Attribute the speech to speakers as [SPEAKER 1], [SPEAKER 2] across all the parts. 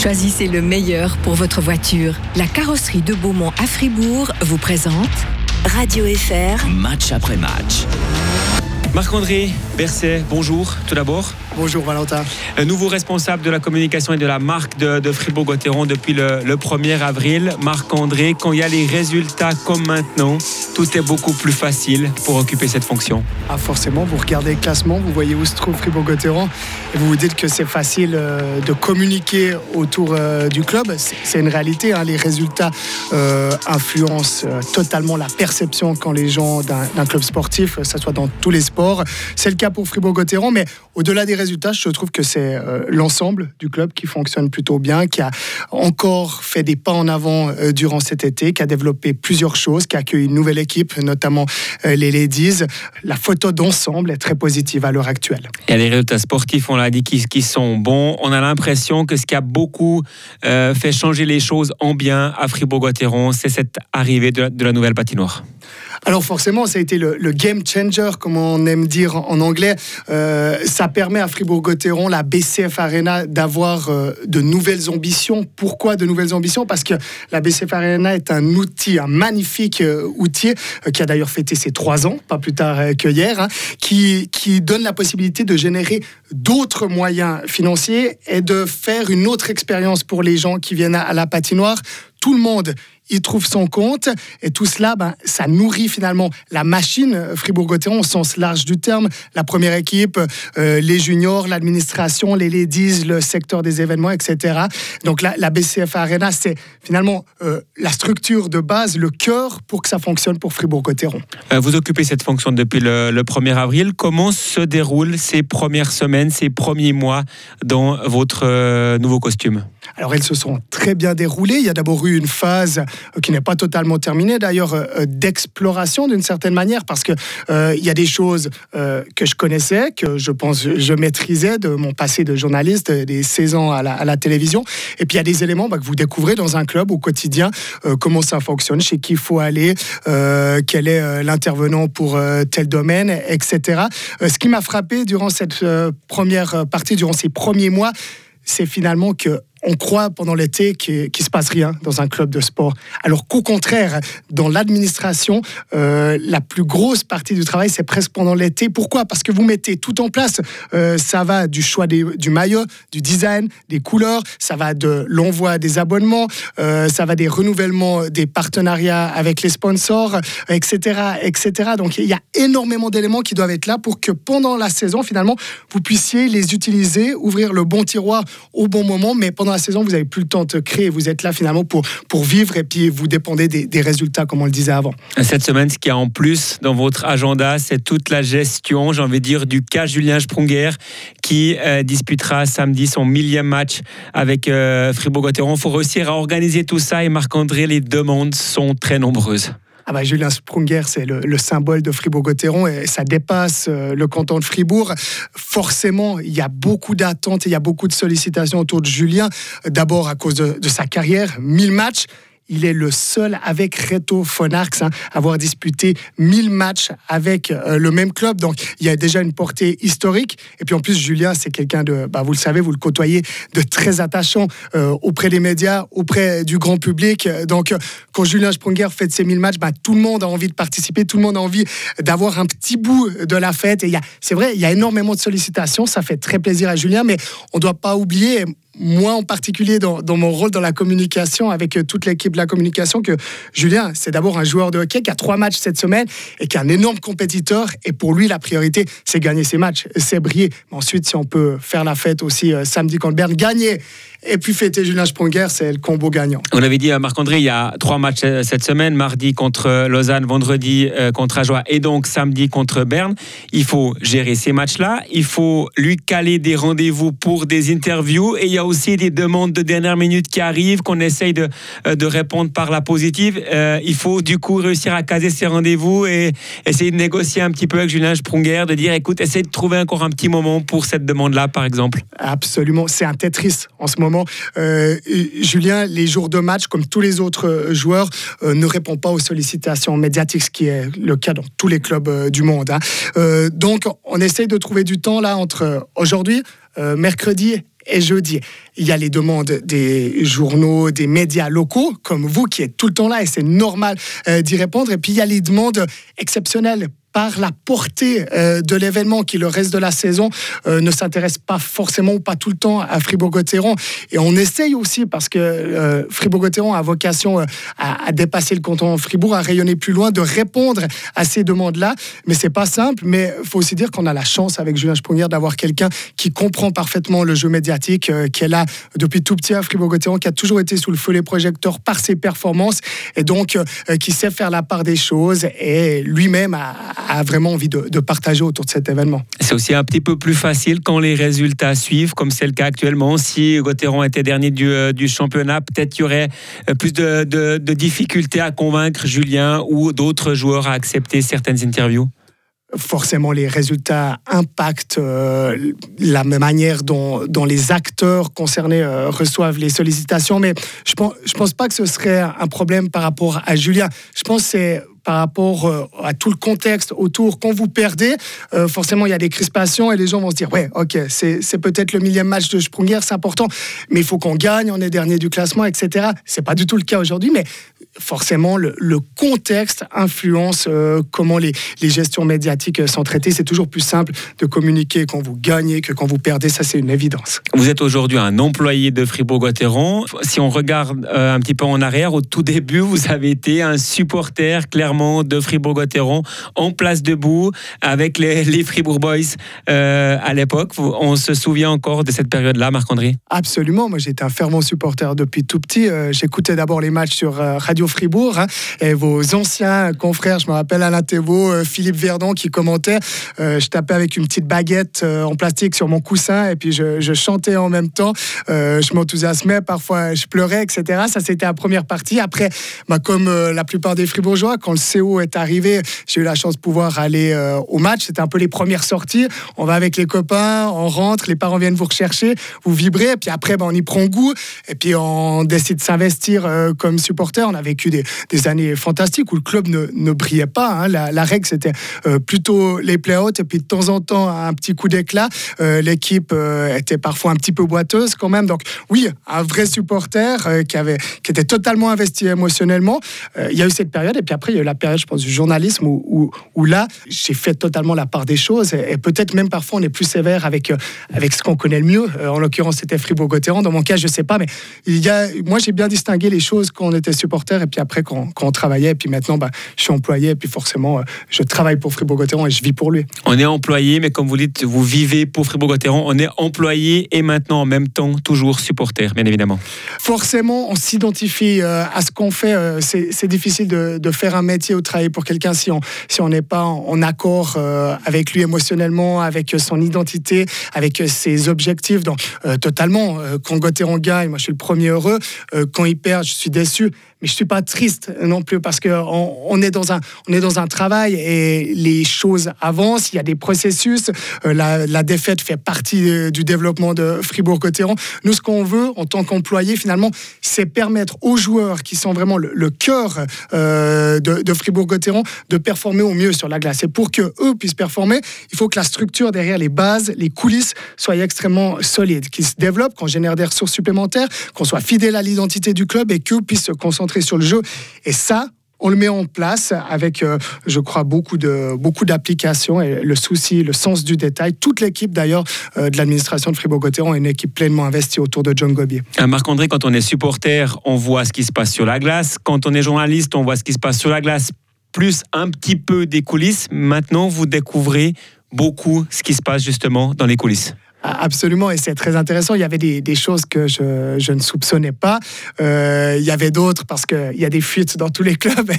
[SPEAKER 1] Choisissez le meilleur pour votre voiture. La carrosserie de Beaumont à Fribourg vous présente Radio FR.
[SPEAKER 2] Match après match.
[SPEAKER 3] Marc-André Berset, bonjour tout d'abord.
[SPEAKER 4] Bonjour Valentin.
[SPEAKER 3] Un nouveau responsable de la communication et de la marque de, Fribourg-Gotteron depuis le, 1er avril. Marc-André, quand il y a les résultats comme maintenant, tout est beaucoup plus facile pour occuper cette fonction.
[SPEAKER 4] Ah forcément, vous regardez le classement, vous voyez où se trouve Fribourg-Gotteron et vous vous dites que c'est facile euh, de communiquer autour euh, du club. C'est une réalité, hein. les résultats euh, influencent totalement la perception quand les gens d'un club sportif, que ce soit dans tous les sports. C'est le cas pour Fribourg-Gotteron, mais au-delà des résultats, je trouve que c'est euh, l'ensemble du club qui fonctionne plutôt bien, qui a encore fait des pas en avant euh, durant cet été, qui a développé plusieurs choses, qui a accueilli une nouvelle équipe, notamment euh, les Ladies. La photo d'ensemble est très positive à l'heure actuelle.
[SPEAKER 3] Il y a les résultats sportifs, on l'a dit, qui, sont bons. On a l'impression que ce qui a beaucoup fait changer les choses en bien à Fribourg-Gotteron, c'est cette arrivée de la nouvelle patinoire.
[SPEAKER 4] Alors forcément, ça a été le, game changer, comme on aime dire en anglais. Euh, ça permet à Fribourg-Gotteron, la BCF Arena, d'avoir euh, de nouvelles ambitions. Pourquoi de nouvelles ambitions? Parce que la BCF Arena est un outil, un magnifique euh, outil, qui a d'ailleurs fêté ses trois ans, pas plus tard que hier, hein, qui, qui donne la possibilité de générer d'autres moyens financiers et de faire une autre expérience pour les gens qui viennent à la patinoire. Tout le monde il trouve son compte. Et tout cela, ben, ça nourrit finalement la machine euh, Fribourg-Gotteron au sens large du terme. La première équipe, euh, les juniors, l'administration, les ladies, le secteur des événements, etc. Donc la, la BCF Arena, c'est finalement euh, la structure de base, le cœur pour que ça fonctionne pour Fribourg-Gotteron.
[SPEAKER 3] vous occupez cette fonction depuis le, le 1er avril. Comment se déroulent ces premières semaines, ces premiers mois dans votre nouveau costume?
[SPEAKER 4] Alors elles se sont très bien déroulées. Il y a d'abord eu une phase qui n'est pas totalement terminée, d'ailleurs euh, euh, d'exploration d'une certaine manière, parce que il y a des choses que je connaissais, que je pense je maîtrisais de mon passé de journaliste, des 16 ans à la, télévision. Et puis il y a des éléments bah, que vous découvrez dans un club au quotidien, comment ça fonctionne, chez qui il faut aller, quel est l'intervenant pour tel domaine, etc. ce qui m'a frappé durant cette première partie, durant ces premiers mois, c'est finalement que on croit pendant l'été qu'il ne se passe rien dans un club de sport. Alors qu'au contraire, dans l'administration, euh, la plus grosse partie du travail, c'est presque pendant l'été. Pourquoi? Parce que vous mettez tout en place. Euh, ça va du choix du maillot, du design, des couleurs, ça va de l'envoi des abonnements, euh, ça va des renouvellements des partenariats avec les sponsors, etc., etc. Donc il y a énormément d'éléments qui doivent être là pour que pendant la saison, finalement, vous puissiez les utiliser, ouvrir le bon tiroir au bon moment, mais pendant la saison, vous n'avez plus le temps de créer. Vous êtes là finalement pour, pour vivre et puis vous dépendez des, résultats, comme on le disait avant.
[SPEAKER 3] Cette semaine, ce qu'il y a en plus dans votre agenda, c'est toute la gestion, j'ai envie de dire, du cas Julien Sprunger qui euh, disputera samedi son millième match avec euh, Fribourg-Gotteron. Il faut réussir à organiser tout ça et Marc-André, les demandes sont très nombreuses.
[SPEAKER 4] Ah bah, Julien Sprunger, c'est le, symbole de Fribourg-Gotteron et ça dépasse euh, le canton de Fribourg. Forcément, il y a beaucoup d'attentes il y a beaucoup de sollicitations autour de Julien. D'abord à cause de, de sa carrière, 1000 matchs il est le seul avec Reto Fonarx hein, à avoir disputé 1000 matchs avec euh, le même club. Donc il y a déjà une portée historique. Et puis en plus, Julien, c'est quelqu'un de, bah, vous le savez, vous le côtoyez, de très attachant euh, auprès des médias, auprès du grand public. Donc quand Julien Sprunger fait ses 1000 matchs, bah, tout le monde a envie de participer, tout le monde a envie d'avoir un petit bout de la fête. Et c'est vrai, il y a énormément de sollicitations. Ça fait très plaisir à Julien, mais on ne doit pas oublier moi en particulier dans, mon rôle dans la communication avec euh, toute l'équipe de la communication que Julien, c'est d'abord un joueur de hockey qui a trois matchs cette semaine et qui est un énorme compétiteur. Et pour lui, la priorité, c'est gagner ses matchs, c'est briller. ensuite, si on peut faire la fête aussi euh, samedi contre Berne, gagner et puis fêter Julien Sprunger, c'est le combo gagnant.
[SPEAKER 3] On avait dit à Marc-André, il y a trois matchs euh, cette semaine, mardi contre Lausanne, vendredi contre Ajoie et donc samedi contre Berne. Il faut gérer ces matchs-là, il faut lui caler des rendez-vous pour des interviews et il y a aussi des demandes de dernière minute qui arrivent, qu'on essaye de, euh, de répondre par la positive. Euh, il faut du coup réussir à caser ces rendez-vous et essayer de négocier un petit peu avec Julien Sprunger, de dire écoute, essaye de trouver encore un petit moment pour cette demande-là, par exemple.
[SPEAKER 4] Absolument, c'est un Tetris en ce moment. Euh, Julien, les jours de match, comme tous les autres joueurs, ne répond pas aux sollicitations médiatiques, ce qui est le cas dans tous les clubs du monde. Hein. donc, on essaye de trouver du temps là entre aujourd'hui, mercredi et jeudi. Il y a les demandes des journaux, des médias locaux, comme vous, qui êtes tout le temps là, et c'est normal euh, d'y répondre. Et puis, il y a les demandes exceptionnelles par la portée euh, de l'événement qui, le reste de la saison, euh, ne s'intéresse pas forcément ou pas tout le temps à Fribourg-Gotteron. Et on essaye aussi, parce que euh, Fribourg-Gotteron a vocation à, dépasser le canton Fribourg, à rayonner plus loin, de répondre à ces demandes-là. Mais c'est pas simple, mais faut aussi dire qu'on a la chance avec Julien Sprunger d'avoir quelqu'un qui comprend parfaitement le jeu médiatique, qui est là depuis tout petit à Fribourg-Gotteron, qui a toujours été sous le feu des projecteurs par ses performances, et donc qui sait faire la part des choses, et lui-même a a vraiment envie de, partager autour de cet événement.
[SPEAKER 3] C'est aussi un petit peu plus facile quand les résultats suivent, comme c'est le cas actuellement. Si Gauthieron était dernier du, euh, championnat, peut-être qu'il y aurait euh, plus de, difficultés à convaincre Julien ou d'autres joueurs à accepter certaines interviews
[SPEAKER 4] forcément les résultats impactent euh, la manière dont, les acteurs concernés reçoivent les sollicitations, mais je pense, je pense pas que ce serait un problème par rapport à Julien. Je pense que c'est par rapport euh, à tout le contexte autour. Quand vous perdez, euh, forcément, il y a des crispations et les gens vont se dire Ouais, ok, c'est peut-être le millième match de Sprunger, c'est important, mais il faut qu'on gagne, on est dernier du classement, etc. C'est pas du tout le cas aujourd'hui, mais forcément, le, contexte influence euh, comment les, gestions médiatiques sont traitées. C'est toujours plus simple de communiquer quand vous gagnez que quand vous perdez. Ça, c'est une évidence.
[SPEAKER 3] Vous êtes aujourd'hui un employé de Fribourg-Gotteron. Si on regarde euh, un petit peu en arrière, au tout début, vous avez été un supporter clairement de Fribourg-Gotteron en place debout avec les, Fribourg Boys euh, à l'époque. On se souvient encore de cette période-là, Marc-André?
[SPEAKER 4] Absolument. Moi, j'étais un fervent supporter depuis tout petit. J'écoutais d'abord les matchs sur Radio Fribourg. Hein, et vos anciens confrères, je me rappelle Alain Thévaux, euh, Philippe Verdon qui commentaient. Euh, je tapais avec une petite baguette euh, en plastique sur mon coussin et puis je, chantais en même temps. je m'enthousiasmais, parfois je pleurais, etc. Ça, c'était la première partie. Après, bah, comme la plupart des Fribourgeois, quand le CO est arrivé, j'ai eu la chance de pouvoir aller au match. C'était un peu les premières sorties. On va avec les copains, on rentre, les parents viennent vous rechercher, vous vibrez, et puis après, bah, on y prend goût, et puis on décide de s'investir comme supporter. On avait vécu des, années fantastiques où le club ne, brillait pas. Hein. La, règle, c'était euh, plutôt les play-outs et puis de temps en temps un petit coup d'éclat. Euh, l'équipe euh, était parfois un petit peu boiteuse quand même. Donc oui, un vrai supporter qui, avait, qui était totalement investi émotionnellement. Il y a eu cette période et puis après, il y a eu la période, je pense, du journalisme où, là, j'ai fait totalement la part des choses et, peut-être même parfois on est plus sévère avec, avec ce qu'on connaît le mieux. en l'occurrence, c'était Fribourg-Gotteron. Dans mon cas, je sais pas, mais il y a, moi, j'ai bien distingué les choses quand on était supporter et puis après quand, on travaillait, et puis maintenant bah, je suis employé, et puis forcément euh, je travaille pour Fribourg-Gotteron et je vis pour lui.
[SPEAKER 3] On est employé, mais comme vous dites, vous vivez pour Fribourg-Gotteron, on est employé et maintenant en même temps toujours supporter, bien évidemment.
[SPEAKER 4] Forcément, on s'identifie euh, à ce qu'on fait. Euh, c'est difficile de, faire un métier ou travailler pour quelqu'un si on si on n'est pas en, accord avec lui émotionnellement, avec son identité, avec ses objectifs. Donc totalement, quand Gotteron gagne, moi je suis le premier heureux. quand il perd, je suis déçu mais je suis pas triste non plus parce que on, est dans un on est dans un travail et les choses avancent. Il y a des processus. Euh, la, défaite fait partie du développement de Fribourg-Cotteron. Nous, ce qu'on veut en tant qu'employé, finalement, c'est permettre aux joueurs qui sont vraiment le, cœur euh, de, Fribourg-Cotteron de performer au mieux sur la glace. Et pour que eux puissent performer, il faut que la structure derrière les bases, les coulisses, soit extrêmement solide, qu'ils se développent, qu'on génère des ressources supplémentaires, qu'on soit fidèle à l'identité du club et qu'eux puissent se concentrer sur le jeu. Et ça, on le met en place avec, euh, je crois, beaucoup de beaucoup d'applications et le souci, le sens du détail. Toute l'équipe, d'ailleurs, euh, de l'administration de Fribourg-Gotteron est une équipe pleinement investie autour de John Gobier.
[SPEAKER 3] Euh, Marc-André, quand on est supporter, on voit ce qui se passe sur la glace. Quand on est journaliste, on voit ce qui se passe sur la glace, plus un petit peu des coulisses. Maintenant, vous découvrez beaucoup ce qui se passe justement dans les coulisses.
[SPEAKER 4] Absolument, et c'est très intéressant. Il y avait des, choses que je, ne soupçonnais pas. Euh, il y avait d'autres parce qu'il y a des fuites dans tous les clubs,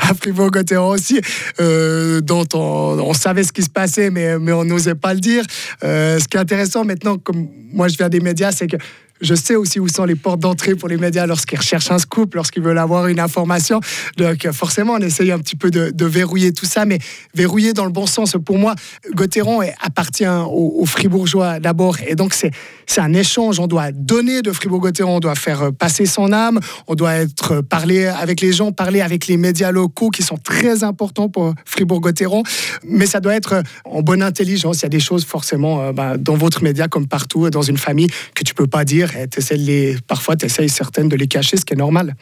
[SPEAKER 4] à Fribourg-Gotteron aussi, euh, dont on, savait ce qui se passait, mais, mais on n'osait pas le dire. Euh, ce qui est intéressant maintenant, comme moi je viens des médias, c'est que je sais aussi où sont les portes d'entrée pour les médias lorsqu'ils recherchent un scoop, lorsqu'ils veulent avoir une information. Donc forcément, on essaye un petit peu de, verrouiller tout ça, mais verrouiller dans le bon sens. Pour moi, Gauthieron appartient aux, Fribourgeois d'abord, et donc c'est un échange. On doit donner de Fribourg-Gotteron, on doit faire passer son âme, on doit être parler avec les gens, parler avec les médias locaux qui sont très importants pour Fribourg-Gotteron, mais ça doit être en bonne intelligence. Il y a des choses forcément euh, bah, dans votre média comme partout, dans une famille, que tu peux pas dire. Et parfois, tu essayes certaines de les cacher, ce qui est normal.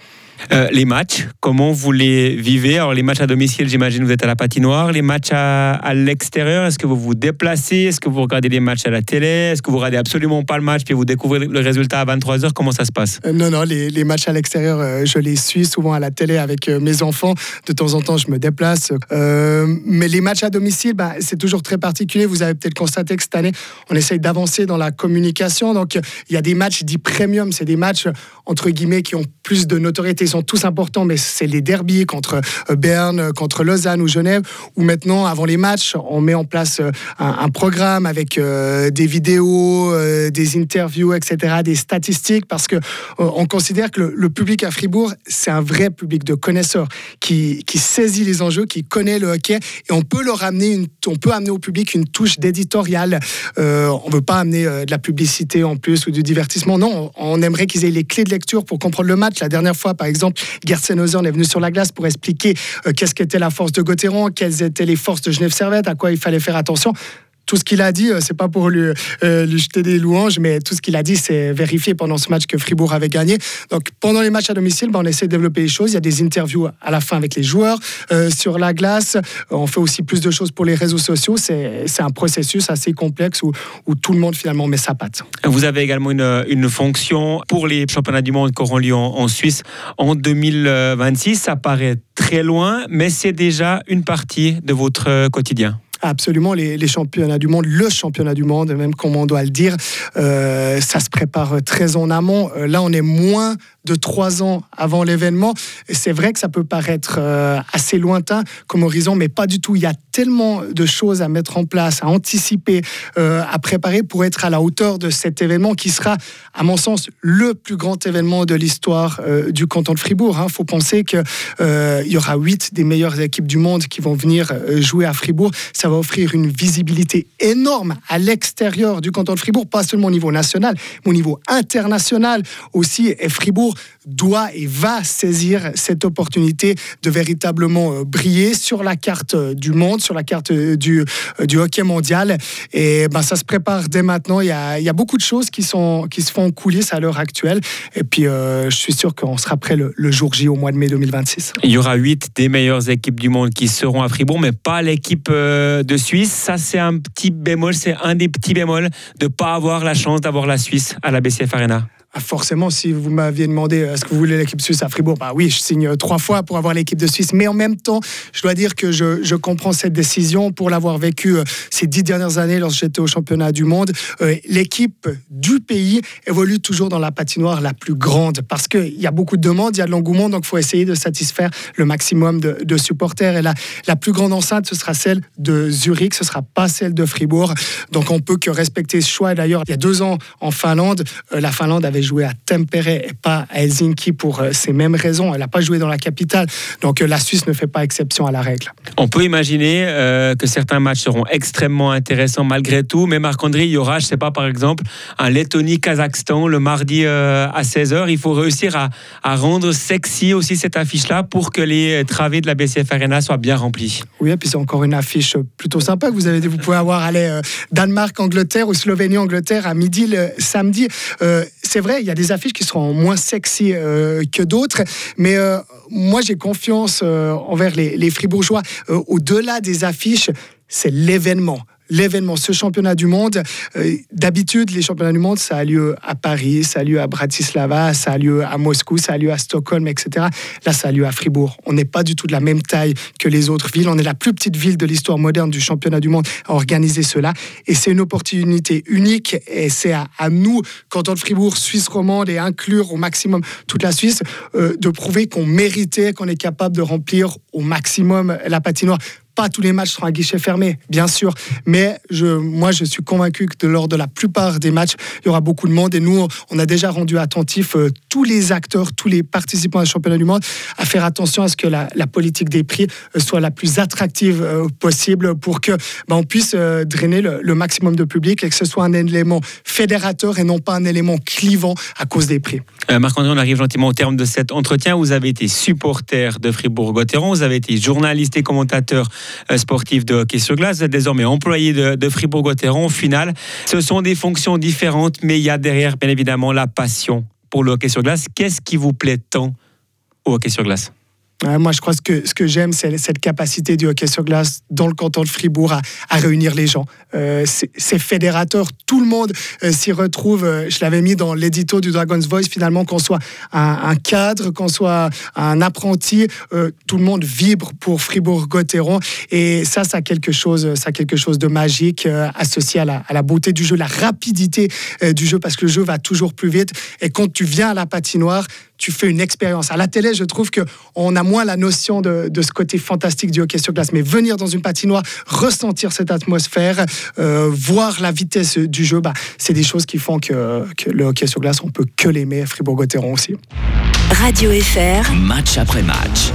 [SPEAKER 3] Euh, les matchs, comment vous les vivez? Alors les matchs à domicile, j'imagine vous êtes à la patinoire. Les matchs à, l'extérieur, est-ce que vous vous déplacez? Est-ce que vous regardez les matchs à la télé? Est-ce que vous regardez absolument pas le match puis vous découvrez le résultat à 23h Comment ça se passe?
[SPEAKER 4] Euh, Non, non, les, matchs à l'extérieur, euh, je les suis souvent à la télé avec mes enfants. De temps en temps, je me déplace. mais les matchs à domicile, bah, c'est toujours très particulier. Vous avez peut-être constaté que cette année, on essaye d'avancer dans la communication. Donc il y a des matchs dits premium, c'est des matchs entre guillemets qui ont plus de notoriété sont tous importants, mais c'est les derbies contre euh, Berne, contre Lausanne ou Genève, où maintenant, avant les matchs, on met en place euh, un, programme avec euh, des vidéos, des interviews, etc., des statistiques, parce que on considère que le, public à Fribourg, c'est un vrai public de connaisseurs qui, qui, saisit les enjeux, qui connaît le hockey, et on peut leur amener une, on peut amener au public une touche d'éditorial. on veut pas amener de la publicité en plus ou du divertissement. Non, on, on aimerait qu'ils aient les clés de lecture pour comprendre le match. La dernière fois, par exemple exemple, Gertsenhausen est venu sur la glace pour expliquer euh, qu'est-ce qu'était la force de Gauthieron, quelles étaient les forces de Genève Servette, à quoi il fallait faire attention tout ce qu'il a dit, euh, c'est pas pour lui, euh, lui, jeter des louanges, mais tout ce qu'il a dit, c'est vérifié pendant ce match que Fribourg avait gagné. Donc pendant les matchs à domicile, ben, on essaie de développer les choses. Il y a des interviews à la fin avec les joueurs euh, sur la glace. On fait aussi plus de choses pour les réseaux sociaux. C'est un processus assez complexe où, où, tout le monde finalement met sa patte.
[SPEAKER 3] Vous avez également une, une fonction pour les championnats du monde qui auront lieu en, en Suisse en 2026. Ça paraît très loin, mais c'est déjà une partie de votre quotidien
[SPEAKER 4] absolument les, championnats du monde, le championnat du monde, même comme on doit le dire, euh, ça se prépare très en amont. Euh, là, on est moins de trois ans avant l'événement. C'est vrai que ça peut paraître euh, assez lointain comme horizon, mais pas du tout. Il y a tellement de choses à mettre en place, à anticiper, à préparer pour être à la hauteur de cet événement qui sera, à mon sens, le plus grand événement de l'histoire du canton de Fribourg. Il hein. faut penser qu'il y aura huit des meilleures équipes du monde qui vont venir jouer à Fribourg. Offrir une visibilité énorme à l'extérieur du canton de Fribourg, pas seulement au niveau national, mais au niveau international aussi. Et Fribourg doit et va saisir cette opportunité de véritablement euh, briller sur la carte euh, du monde, sur la carte euh, du, hockey mondial. Et ben, ça se prépare dès maintenant. Il y a, beaucoup de choses qui, sont, qui se font en coulisses à l'heure actuelle. Et puis, je suis sûr qu'on sera prêt le, jour J au mois de mai 2026.
[SPEAKER 3] Il y aura huit des meilleures équipes du monde qui seront à Fribourg, mais pas l'équipe de Suisse. Ça, c'est un petit bémol, c'est un des petits bémols de ne pas avoir la chance d'avoir la Suisse à la BCF Arena.
[SPEAKER 4] Ah, forcément, si vous m'aviez demandé euh, est-ce que vous voulez l'équipe suisse à Fribourg, bah oui, je signe euh, trois fois pour avoir l'équipe de Suisse. Mais en même temps, je dois dire que je, comprends cette décision pour l'avoir vécu euh, ces dix dernières années lorsque j'étais au championnat du monde. l'équipe du pays évolue toujours dans la patinoire la plus grande parce qu'il y a beaucoup de demandes, il y a de l'engouement, donc il faut essayer de satisfaire le maximum de, supporters. Et la, la plus grande enceinte, ce sera celle de Zurich, ce sera pas celle de Fribourg. Donc on peut que respecter ce choix. D'ailleurs, il y a deux ans en Finlande, la Finlande avait joué à Tempere et pas à Helsinki pour euh, ces mêmes raisons. Elle n'a pas joué dans la capitale. Donc euh, la Suisse ne fait pas exception à la règle.
[SPEAKER 3] On peut imaginer euh, que certains matchs seront extrêmement intéressants malgré tout. Mais Marc-André, il y aura, je ne sais pas, par exemple, un Lettonie-Kazakhstan le mardi à 16h. Il faut réussir à, à rendre sexy aussi cette affiche-là pour que les travées de la BCF Arena soient bien remplis.
[SPEAKER 4] Oui, et puis c'est encore une affiche plutôt sympa que vous avez Vous pouvez avoir aller Danemark-Angleterre ou Slovénie-Angleterre à midi le samedi. C'est vrai, il y a des affiches qui seront moins sexy euh, que d'autres, mais euh, moi j'ai confiance euh, envers les, les Fribourgeois. Au-delà des affiches, c'est l'événement l'événement, ce championnat du monde. Euh, d'habitude, les championnats du monde, ça a lieu à Paris, ça a lieu à Bratislava, ça a lieu à Moscou, ça a lieu à Stockholm, etc. Là, ça a lieu à Fribourg. On n'est pas du tout de la même taille que les autres villes. On est la plus petite ville de l'histoire moderne du championnat du monde à organiser cela. Et c'est une opportunité unique. Et c'est à, nous, canton de Fribourg, Suisse romande, et inclure au maximum toute la Suisse, euh, de prouver qu'on méritait, qu'on est capable de remplir au maximum la patinoire pas tous les matchs seront à guichet fermé, bien sûr. Mais je, moi, je suis convaincu que lors de la plupart des matchs, il y aura beaucoup de monde. Et nous, on a déjà rendu attentif euh, tous les acteurs, tous les participants à championnat du monde à faire attention à ce que la, politique des prix euh, soit la plus attractive euh, possible pour que ben, on puisse drainer le, maximum de public et que ce soit un élément fédérateur et non pas un élément clivant à cause des prix.
[SPEAKER 3] Marc-André, on arrive gentiment au terme de cet entretien. Vous avez été supporter de Fribourg-Gotteron, vous avez été journaliste et commentateur sportif de hockey sur glace, vous êtes désormais employé de, de Fribourg-Gotteron. Au final, ce sont des fonctions différentes, mais il y a derrière, bien évidemment, la passion pour le hockey sur glace. Qu'est-ce qui vous plaît tant au hockey sur glace?
[SPEAKER 4] Moi, je crois que ce que j'aime, c'est cette capacité du hockey sur glace dans le canton de Fribourg à, réunir les gens. Euh, c'est fédérateur, tout le monde euh, s'y retrouve. Euh, je l'avais mis dans l'édito du Dragon's Voice, finalement, qu'on soit un, cadre, qu'on soit un apprenti, tout le monde vibre pour Fribourg-Gotteron. Et ça, ça a quelque chose, ça quelque chose de magique associé à la, beauté du jeu, la rapidité du jeu, parce que le jeu va toujours plus vite. Et quand tu viens à la patinoire, tu fais une expérience. À la télé, je trouve qu'on a moins la notion de, ce côté fantastique du hockey sur glace, mais venir dans une patinoire, ressentir cette atmosphère, euh, voir la vitesse du jeu, bah, c'est des choses qui font que, le hockey sur glace, on peut que l'aimer Fribourg-Gotteron aussi.
[SPEAKER 1] Radio FR.
[SPEAKER 2] Match après match.